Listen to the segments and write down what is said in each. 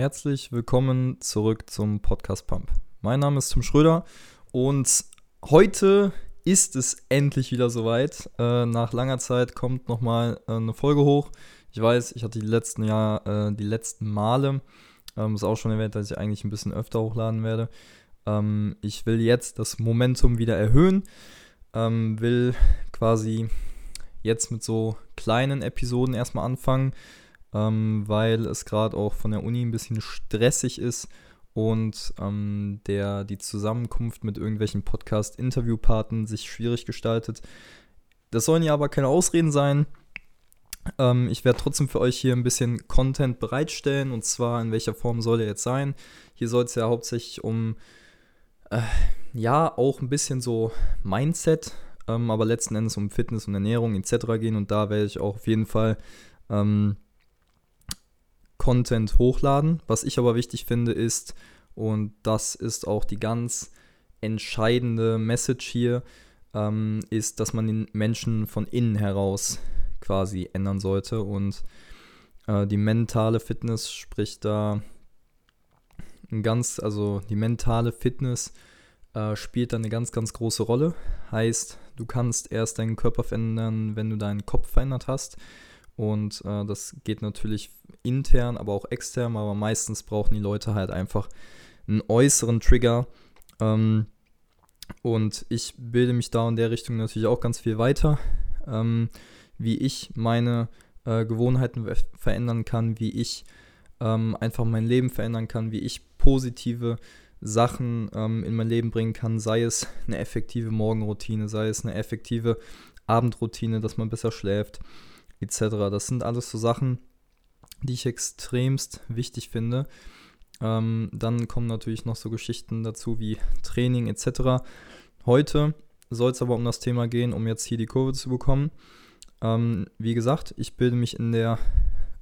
Herzlich willkommen zurück zum Podcast Pump. Mein Name ist Tim Schröder und heute ist es endlich wieder soweit. Äh, nach langer Zeit kommt nochmal äh, eine Folge hoch. Ich weiß, ich hatte die letzten Jahr, äh, die letzten Male, ähm, ist auch schon erwähnt, dass ich eigentlich ein bisschen öfter hochladen werde. Ähm, ich will jetzt das Momentum wieder erhöhen, ähm, will quasi jetzt mit so kleinen Episoden erstmal anfangen ähm, weil es gerade auch von der Uni ein bisschen stressig ist und ähm, der, die Zusammenkunft mit irgendwelchen Podcast-Interviewpartnern sich schwierig gestaltet. Das sollen ja aber keine Ausreden sein. Ähm, ich werde trotzdem für euch hier ein bisschen Content bereitstellen und zwar in welcher Form soll er jetzt sein. Hier soll es ja hauptsächlich um, äh, ja, auch ein bisschen so Mindset, ähm, aber letzten Endes um Fitness und Ernährung etc. gehen und da werde ich auch auf jeden Fall ähm, Content hochladen. Was ich aber wichtig finde ist, und das ist auch die ganz entscheidende Message hier, ähm, ist, dass man den Menschen von innen heraus quasi ändern sollte. Und äh, die mentale Fitness spricht da ganz, also die mentale Fitness äh, spielt da eine ganz, ganz große Rolle. Heißt, du kannst erst deinen Körper verändern, wenn du deinen Kopf verändert hast. Und äh, das geht natürlich intern, aber auch extern. Aber meistens brauchen die Leute halt einfach einen äußeren Trigger. Ähm, und ich bilde mich da in der Richtung natürlich auch ganz viel weiter, ähm, wie ich meine äh, Gewohnheiten verändern kann, wie ich ähm, einfach mein Leben verändern kann, wie ich positive Sachen ähm, in mein Leben bringen kann, sei es eine effektive Morgenroutine, sei es eine effektive Abendroutine, dass man besser schläft, etc. Das sind alles so Sachen, die ich extremst wichtig finde. Ähm, dann kommen natürlich noch so Geschichten dazu wie Training etc. Heute soll es aber um das Thema gehen, um jetzt hier die Kurve zu bekommen. Ähm, wie gesagt, ich bilde mich in der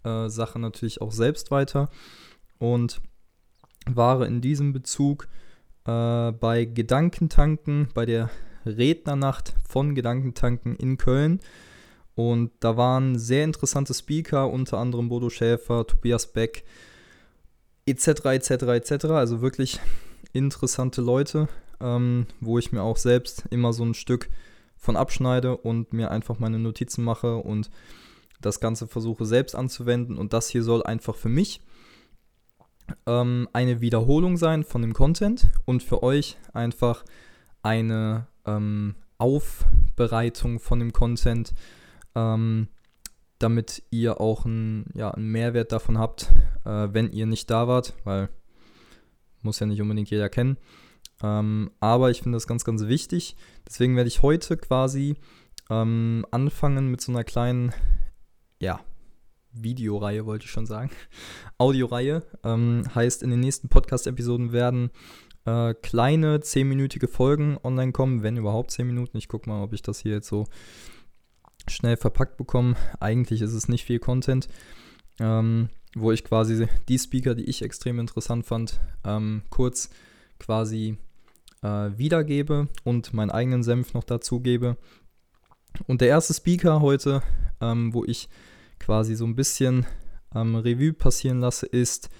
äh, Sache natürlich auch selbst weiter und war in diesem Bezug äh, bei Gedankentanken, bei der Rednernacht von Gedankentanken in Köln. Und da waren sehr interessante Speaker, unter anderem Bodo Schäfer, Tobias Beck, etc., etc., etc. Also wirklich interessante Leute, ähm, wo ich mir auch selbst immer so ein Stück von abschneide und mir einfach meine Notizen mache und das Ganze versuche selbst anzuwenden. Und das hier soll einfach für mich ähm, eine Wiederholung sein von dem Content und für euch einfach eine ähm, Aufbereitung von dem Content ähm, damit ihr auch einen, ja, einen Mehrwert davon habt, äh, wenn ihr nicht da wart, weil muss ja nicht unbedingt jeder kennen. Ähm, aber ich finde das ganz, ganz wichtig. Deswegen werde ich heute quasi ähm, anfangen mit so einer kleinen, ja, Videoreihe, wollte ich schon sagen. Audioreihe. Ähm, heißt, in den nächsten Podcast-Episoden werden äh, kleine 10-minütige Folgen online kommen, wenn überhaupt 10 Minuten. Ich gucke mal, ob ich das hier jetzt so schnell verpackt bekommen. Eigentlich ist es nicht viel Content, ähm, wo ich quasi die Speaker, die ich extrem interessant fand, ähm, kurz quasi äh, wiedergebe und meinen eigenen Senf noch dazu gebe. Und der erste Speaker heute, ähm, wo ich quasi so ein bisschen ähm, Revue passieren lasse, ist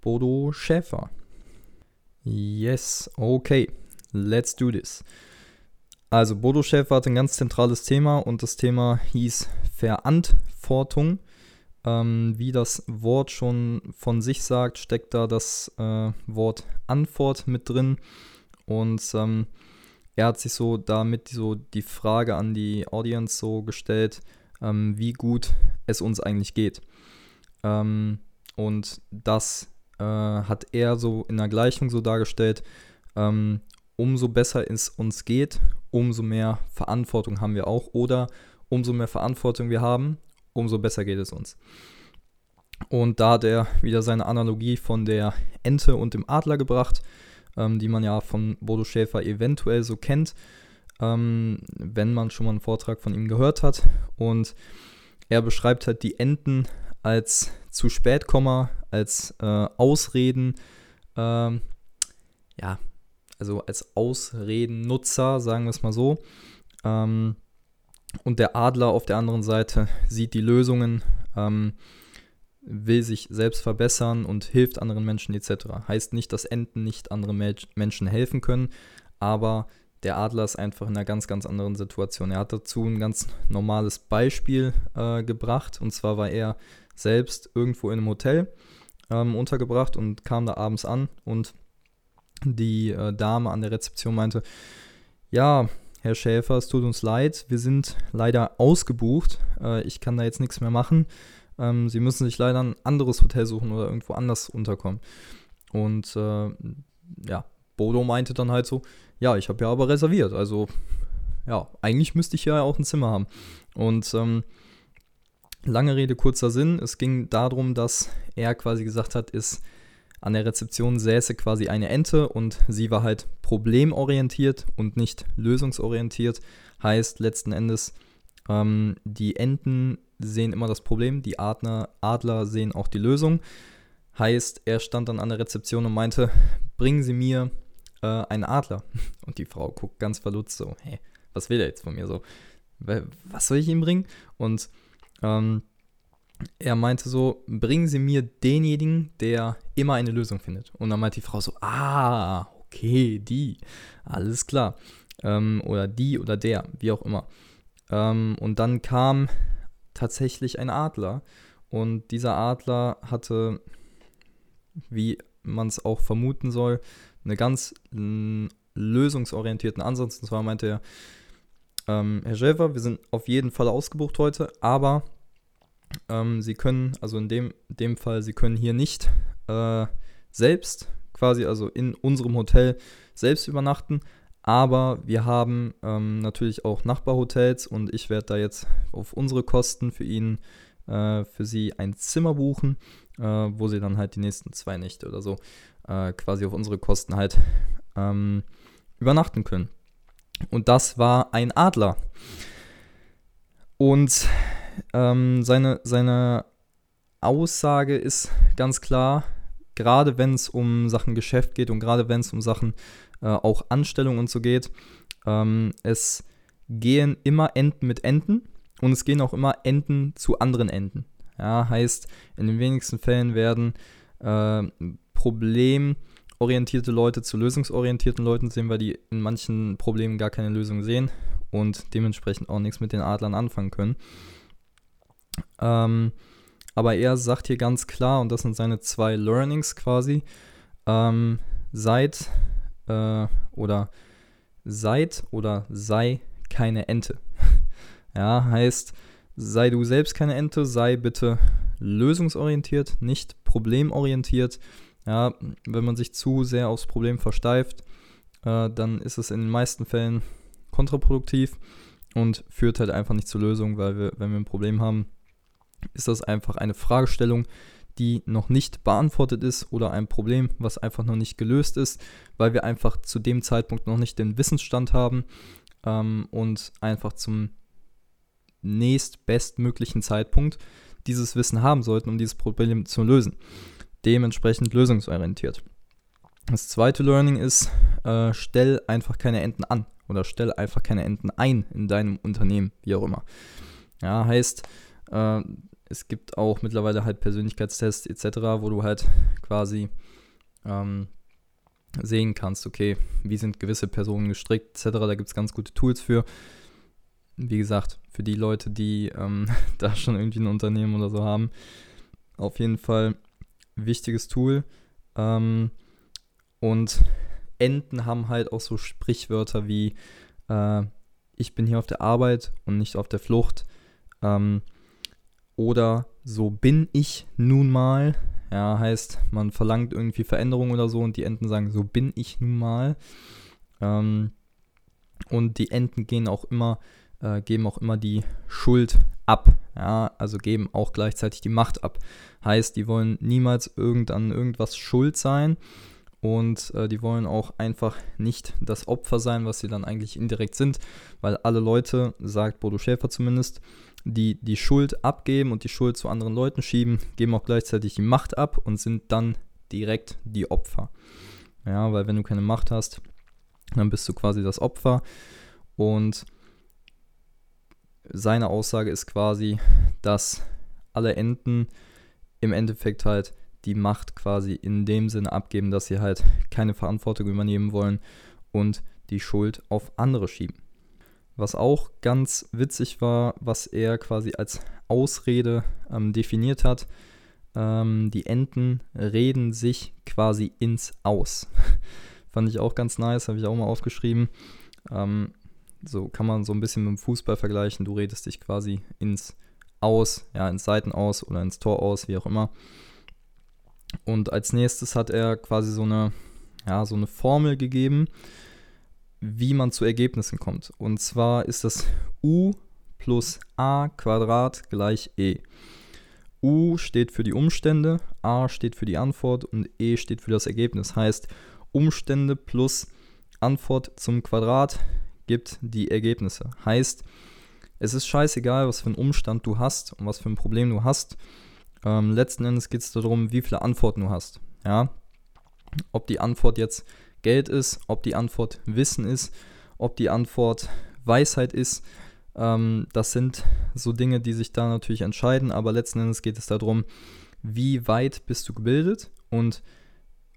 Bodo Schäfer. Yes, okay, let's do this. Also Bodo Schäfer hat ein ganz zentrales Thema und das Thema hieß Verantwortung. Ähm, wie das Wort schon von sich sagt, steckt da das äh, Wort Antwort mit drin. Und ähm, er hat sich so damit so die Frage an die Audience so gestellt, ähm, wie gut es uns eigentlich geht. Ähm, und das äh, hat er so in der Gleichung so dargestellt, ähm, umso besser es uns geht, umso mehr Verantwortung haben wir auch. Oder umso mehr Verantwortung wir haben, umso besser geht es uns. Und da hat er wieder seine Analogie von der Ente und dem Adler gebracht, ähm, die man ja von Bodo Schäfer eventuell so kennt, ähm, wenn man schon mal einen Vortrag von ihm gehört hat. Und er beschreibt halt die Enten als zu spät Komma, als äh, Ausreden, ähm, ja, also als Ausredennutzer, sagen wir es mal so. Ähm, und der Adler auf der anderen Seite sieht die Lösungen, ähm, will sich selbst verbessern und hilft anderen Menschen etc. Heißt nicht, dass Enten nicht anderen Menschen helfen können, aber der Adler ist einfach in einer ganz, ganz anderen Situation. Er hat dazu ein ganz normales Beispiel äh, gebracht. Und zwar war er selbst irgendwo in einem Hotel ähm, untergebracht und kam da abends an und die äh, Dame an der Rezeption meinte, ja, Herr Schäfer, es tut uns leid, wir sind leider ausgebucht, äh, ich kann da jetzt nichts mehr machen. Ähm, Sie müssen sich leider ein anderes Hotel suchen oder irgendwo anders unterkommen. Und äh, ja, Bodo meinte dann halt so, ja, ich habe ja aber reserviert. Also, ja, eigentlich müsste ich ja auch ein Zimmer haben. Und ähm, lange Rede, kurzer Sinn. Es ging darum, dass er quasi gesagt hat, ist an der Rezeption säße quasi eine Ente und sie war halt problemorientiert und nicht lösungsorientiert. Heißt letzten Endes, ähm, die Enten sehen immer das Problem, die Adler, Adler sehen auch die Lösung. Heißt, er stand dann an der Rezeption und meinte, bringen Sie mir äh, einen Adler. Und die Frau guckt ganz verlutzt so, hey, was will er jetzt von mir so? Was soll ich ihm bringen? Und ähm, er meinte so, bringen Sie mir denjenigen, der immer eine Lösung findet. Und dann meinte die Frau so, ah, okay, die, alles klar. Ähm, oder die oder der, wie auch immer. Ähm, und dann kam tatsächlich ein Adler. Und dieser Adler hatte, wie man es auch vermuten soll, eine ganz lösungsorientierten Ansatz. Und zwar meinte er, ähm, Herr Schäfer, wir sind auf jeden Fall ausgebucht heute, aber ähm, Sie können, also in dem, dem Fall, Sie können hier nicht äh, selbst quasi, also in unserem Hotel selbst übernachten, aber wir haben ähm, natürlich auch Nachbarhotels und ich werde da jetzt auf unsere Kosten für ihn, äh, für Sie ein Zimmer buchen, äh, wo Sie dann halt die nächsten zwei Nächte oder so äh, quasi auf unsere Kosten halt ähm, übernachten können. Und das war ein Adler. Und ähm, seine, seine Aussage ist ganz klar, gerade wenn es um Sachen Geschäft geht und gerade wenn es um Sachen äh, auch Anstellung und so geht, ähm, es gehen immer Enten mit Enten und es gehen auch immer Enten zu anderen Enten. Ja, heißt, in den wenigsten Fällen werden äh, problemorientierte Leute zu lösungsorientierten Leuten sehen, weil die in manchen Problemen gar keine Lösung sehen und dementsprechend auch nichts mit den Adlern anfangen können. Ähm, aber er sagt hier ganz klar, und das sind seine zwei Learnings quasi, ähm, seid äh, oder seid oder sei keine Ente. ja, heißt, sei du selbst keine Ente, sei bitte lösungsorientiert, nicht problemorientiert. Ja, wenn man sich zu sehr aufs Problem versteift, äh, dann ist es in den meisten Fällen kontraproduktiv und führt halt einfach nicht zur Lösung, weil wir, wenn wir ein Problem haben, ist das einfach eine Fragestellung, die noch nicht beantwortet ist oder ein Problem, was einfach noch nicht gelöst ist, weil wir einfach zu dem Zeitpunkt noch nicht den Wissensstand haben ähm, und einfach zum nächstbestmöglichen Zeitpunkt dieses Wissen haben sollten, um dieses Problem zu lösen dementsprechend lösungsorientiert. Das zweite Learning ist, äh, stell einfach keine Enten an oder stell einfach keine Enten ein in deinem Unternehmen, wie auch immer. Ja, heißt, äh, es gibt auch mittlerweile halt Persönlichkeitstests etc., wo du halt quasi ähm, sehen kannst, okay, wie sind gewisse Personen gestrickt etc. Da gibt es ganz gute Tools für. Wie gesagt, für die Leute, die ähm, da schon irgendwie ein Unternehmen oder so haben, auf jeden Fall wichtiges Tool. Ähm, und Enten haben halt auch so Sprichwörter wie äh, ich bin hier auf der Arbeit und nicht auf der Flucht. Ähm, oder so bin ich nun mal. Ja, heißt, man verlangt irgendwie Veränderung oder so und die Enten sagen, so bin ich nun mal. Ähm, und die Enten gehen auch immer, äh, geben auch immer die Schuld ab. Ja, also geben auch gleichzeitig die Macht ab. Heißt, die wollen niemals irgend an irgendwas schuld sein und äh, die wollen auch einfach nicht das Opfer sein, was sie dann eigentlich indirekt sind, weil alle Leute, sagt Bodo Schäfer zumindest, die die Schuld abgeben und die Schuld zu anderen Leuten schieben, geben auch gleichzeitig die Macht ab und sind dann direkt die Opfer. Ja, weil wenn du keine Macht hast, dann bist du quasi das Opfer und seine Aussage ist quasi, dass alle Enten im Endeffekt halt die Macht quasi in dem Sinne abgeben, dass sie halt keine Verantwortung übernehmen wollen und die Schuld auf andere schieben. Was auch ganz witzig war, was er quasi als Ausrede ähm, definiert hat, ähm, die Enten reden sich quasi ins Aus. Fand ich auch ganz nice, habe ich auch mal aufgeschrieben. Ähm, so kann man so ein bisschen mit dem Fußball vergleichen. Du redest dich quasi ins Aus, ja, ins Seiten aus oder ins Tor aus, wie auch immer. Und als nächstes hat er quasi so eine, ja, so eine Formel gegeben, wie man zu Ergebnissen kommt. Und zwar ist das U plus A Quadrat gleich E. U steht für die Umstände, A steht für die Antwort und E steht für das Ergebnis. Heißt, Umstände plus Antwort zum Quadrat gibt die Ergebnisse. Heißt, es ist scheißegal, was für einen Umstand du hast und was für ein Problem du hast. Ähm, letzten Endes geht es darum, wie viele Antworten du hast. Ja? Ob die Antwort jetzt Geld ist, ob die Antwort Wissen ist, ob die Antwort Weisheit ist. Ähm, das sind so Dinge, die sich da natürlich entscheiden, aber letzten Endes geht es darum, wie weit bist du gebildet und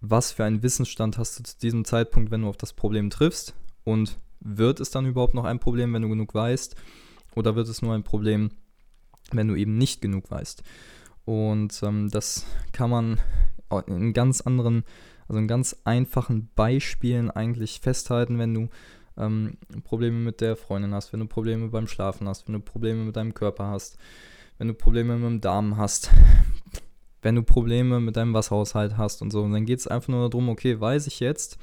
was für einen Wissensstand hast du zu diesem Zeitpunkt, wenn du auf das Problem triffst und wird es dann überhaupt noch ein Problem, wenn du genug weißt oder wird es nur ein Problem, wenn du eben nicht genug weißt. Und ähm, das kann man in ganz anderen, also in ganz einfachen Beispielen eigentlich festhalten, wenn du ähm, Probleme mit der Freundin hast, wenn du Probleme beim Schlafen hast, wenn du Probleme mit deinem Körper hast, wenn du Probleme mit dem Darm hast, wenn du Probleme mit deinem Wasserhaushalt hast und so. Und dann geht es einfach nur darum, okay, weiß ich jetzt,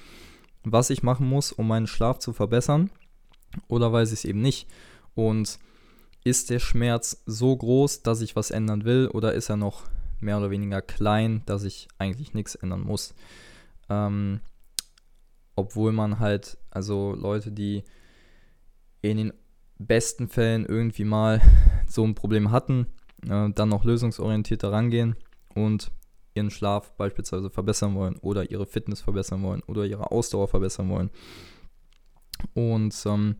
was ich machen muss, um meinen Schlaf zu verbessern, oder weiß ich es eben nicht. Und ist der Schmerz so groß, dass ich was ändern will oder ist er noch mehr oder weniger klein, dass ich eigentlich nichts ändern muss? Ähm, obwohl man halt, also Leute, die in den besten Fällen irgendwie mal so ein Problem hatten, äh, dann noch lösungsorientierter rangehen und ihren Schlaf beispielsweise verbessern wollen oder ihre Fitness verbessern wollen oder ihre Ausdauer verbessern wollen. Und ähm,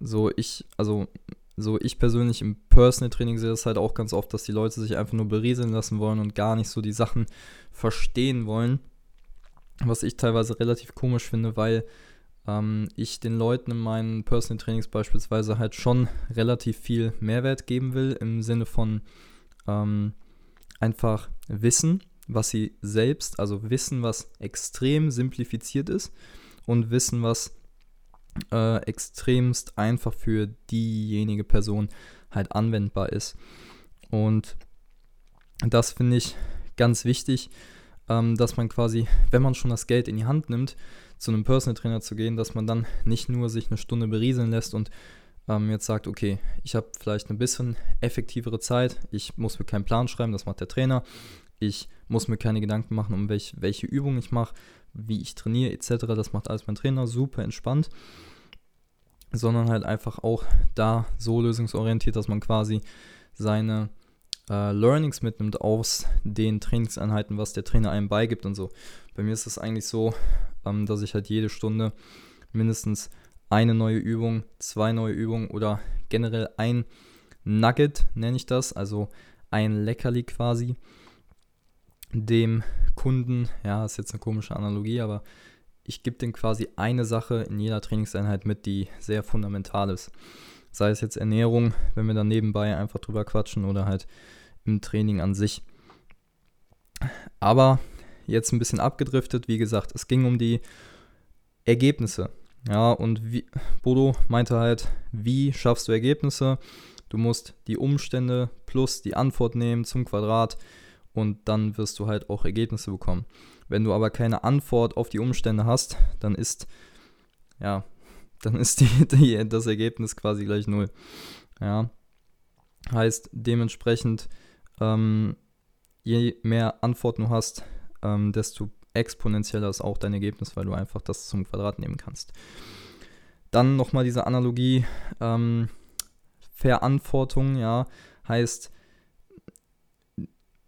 so ich, also so ich persönlich im Personal Training sehe das halt auch ganz oft, dass die Leute sich einfach nur berieseln lassen wollen und gar nicht so die Sachen verstehen wollen. Was ich teilweise relativ komisch finde, weil ähm, ich den Leuten in meinen Personal Trainings beispielsweise halt schon relativ viel Mehrwert geben will, im Sinne von ähm, einfach Wissen, was sie selbst, also Wissen, was extrem simplifiziert ist und Wissen, was äh, extremst einfach für diejenige Person halt anwendbar ist. Und das finde ich ganz wichtig, ähm, dass man quasi, wenn man schon das Geld in die Hand nimmt, zu einem Personal Trainer zu gehen, dass man dann nicht nur sich eine Stunde berieseln lässt und ähm, jetzt sagt, okay, ich habe vielleicht ein bisschen effektivere Zeit, ich muss mir keinen Plan schreiben, das macht der Trainer, ich muss mir keine Gedanken machen, um welch, welche Übung ich mache, wie ich trainiere etc. Das macht alles mein Trainer, super entspannt. Sondern halt einfach auch da so lösungsorientiert, dass man quasi seine äh, Learnings mitnimmt aus den Trainingseinheiten, was der Trainer einem beigibt und so. Bei mir ist es eigentlich so, ähm, dass ich halt jede Stunde mindestens eine neue Übung, zwei neue Übungen oder generell ein Nugget, nenne ich das, also ein Leckerli quasi, dem Kunden, ja, ist jetzt eine komische Analogie, aber ich gebe dem quasi eine Sache in jeder Trainingseinheit mit, die sehr fundamental ist. Sei es jetzt Ernährung, wenn wir dann nebenbei einfach drüber quatschen oder halt im Training an sich. Aber jetzt ein bisschen abgedriftet, wie gesagt, es ging um die Ergebnisse. Ja, und wie, Bodo meinte halt, wie schaffst du Ergebnisse? Du musst die Umstände plus die Antwort nehmen zum Quadrat und dann wirst du halt auch Ergebnisse bekommen. Wenn du aber keine Antwort auf die Umstände hast, dann ist ja, dann ist die, die, das Ergebnis quasi gleich null. Ja, heißt dementsprechend, ähm, je mehr Antworten du hast, ähm, desto exponentieller ist auch dein Ergebnis, weil du einfach das zum Quadrat nehmen kannst. Dann nochmal diese Analogie, ähm, Verantwortung, ja, heißt,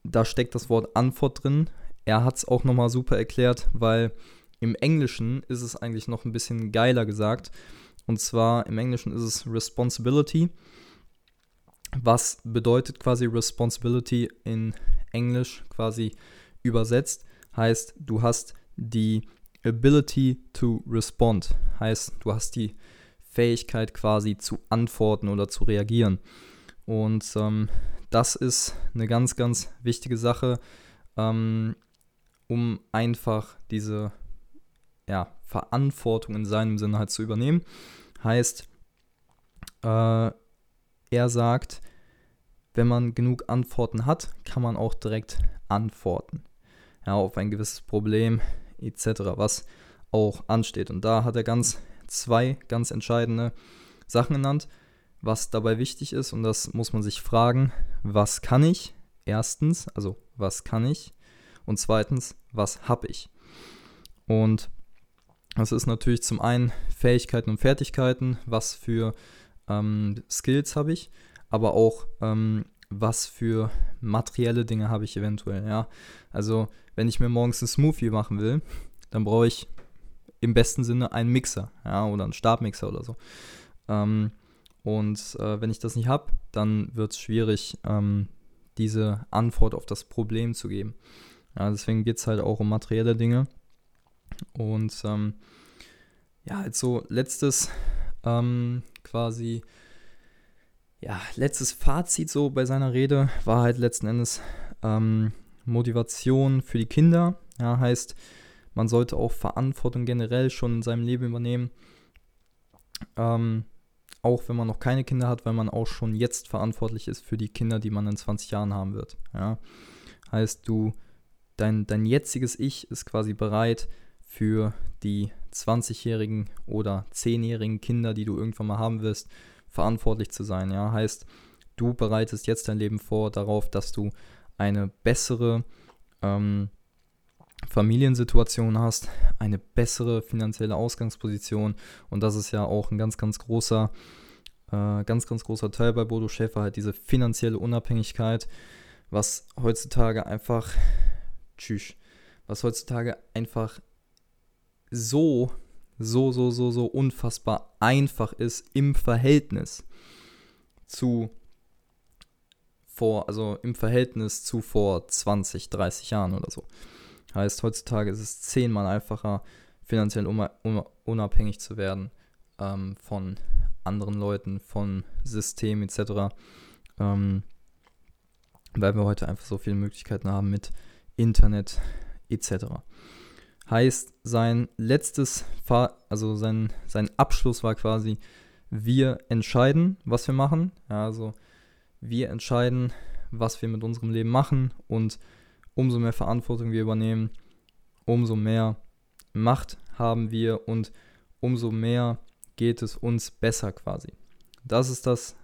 da steckt das Wort Antwort drin. Er hat es auch nochmal super erklärt, weil im Englischen ist es eigentlich noch ein bisschen geiler gesagt. Und zwar im Englischen ist es Responsibility. Was bedeutet quasi Responsibility in Englisch quasi übersetzt. Heißt, du hast die Ability to respond. Heißt, du hast die Fähigkeit quasi zu antworten oder zu reagieren. Und ähm, das ist eine ganz, ganz wichtige Sache, ähm, um einfach diese ja, Verantwortung in seinem Sinne halt zu übernehmen. Heißt, äh, er sagt, wenn man genug Antworten hat, kann man auch direkt antworten. Ja, auf ein gewisses Problem etc., was auch ansteht. Und da hat er ganz zwei ganz entscheidende Sachen genannt, was dabei wichtig ist. Und das muss man sich fragen, was kann ich? Erstens, also was kann ich? Und zweitens, was habe ich? Und das ist natürlich zum einen Fähigkeiten und Fertigkeiten, was für ähm, Skills habe ich, aber auch ähm, was für materielle Dinge habe ich eventuell, ja. Also wenn ich mir morgens einen Smoothie machen will, dann brauche ich im besten Sinne einen Mixer, ja, oder einen Stabmixer oder so. Ähm, und äh, wenn ich das nicht habe, dann wird es schwierig, ähm, diese Antwort auf das Problem zu geben. Ja, deswegen geht es halt auch um materielle Dinge. Und ähm, ja, als so letztes ähm, quasi, ja, letztes Fazit so bei seiner Rede war halt letzten Endes ähm, Motivation für die Kinder. Ja, heißt, man sollte auch Verantwortung generell schon in seinem Leben übernehmen. Ähm, auch wenn man noch keine Kinder hat, weil man auch schon jetzt verantwortlich ist für die Kinder, die man in 20 Jahren haben wird. Ja? Heißt, du, dein, dein jetziges Ich ist quasi bereit für die 20-jährigen oder 10-jährigen Kinder, die du irgendwann mal haben wirst, verantwortlich zu sein. Ja? Heißt, du bereitest jetzt dein Leben vor darauf, dass du eine bessere ähm, Familiensituation hast, eine bessere finanzielle Ausgangsposition und das ist ja auch ein ganz, ganz großer, äh, ganz, ganz großer Teil bei Bodo Schäfer, halt diese finanzielle Unabhängigkeit, was heutzutage einfach, tschüss, was heutzutage einfach so, so, so, so, so unfassbar einfach ist im Verhältnis zu vor, also im Verhältnis zu vor 20, 30 Jahren oder so. Heißt, heutzutage ist es zehnmal einfacher, finanziell unabhängig zu werden ähm, von anderen Leuten, von Systemen etc. Ähm, weil wir heute einfach so viele Möglichkeiten haben mit Internet etc. Heißt, sein letztes, Fahr also sein, sein Abschluss war quasi, wir entscheiden, was wir machen. Ja, also wir entscheiden, was wir mit unserem Leben machen und umso mehr Verantwortung wir übernehmen, umso mehr Macht haben wir und umso mehr geht es uns besser quasi. Das ist das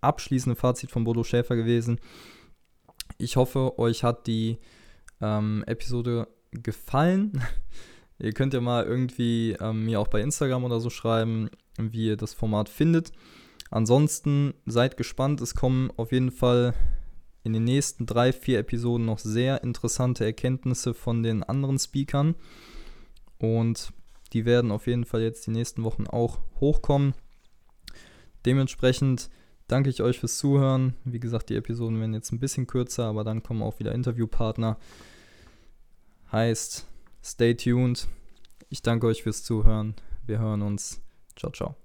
abschließende Fazit von Bodo Schäfer gewesen. Ich hoffe, euch hat die ähm, Episode gefallen. ihr könnt ja mal irgendwie ähm, mir auch bei Instagram oder so schreiben, wie ihr das Format findet. Ansonsten seid gespannt, es kommen auf jeden Fall in den nächsten drei, vier Episoden noch sehr interessante Erkenntnisse von den anderen Speakern. Und die werden auf jeden Fall jetzt die nächsten Wochen auch hochkommen. Dementsprechend danke ich euch fürs Zuhören. Wie gesagt, die Episoden werden jetzt ein bisschen kürzer, aber dann kommen auch wieder Interviewpartner. Heißt, stay tuned. Ich danke euch fürs Zuhören. Wir hören uns. Ciao, ciao.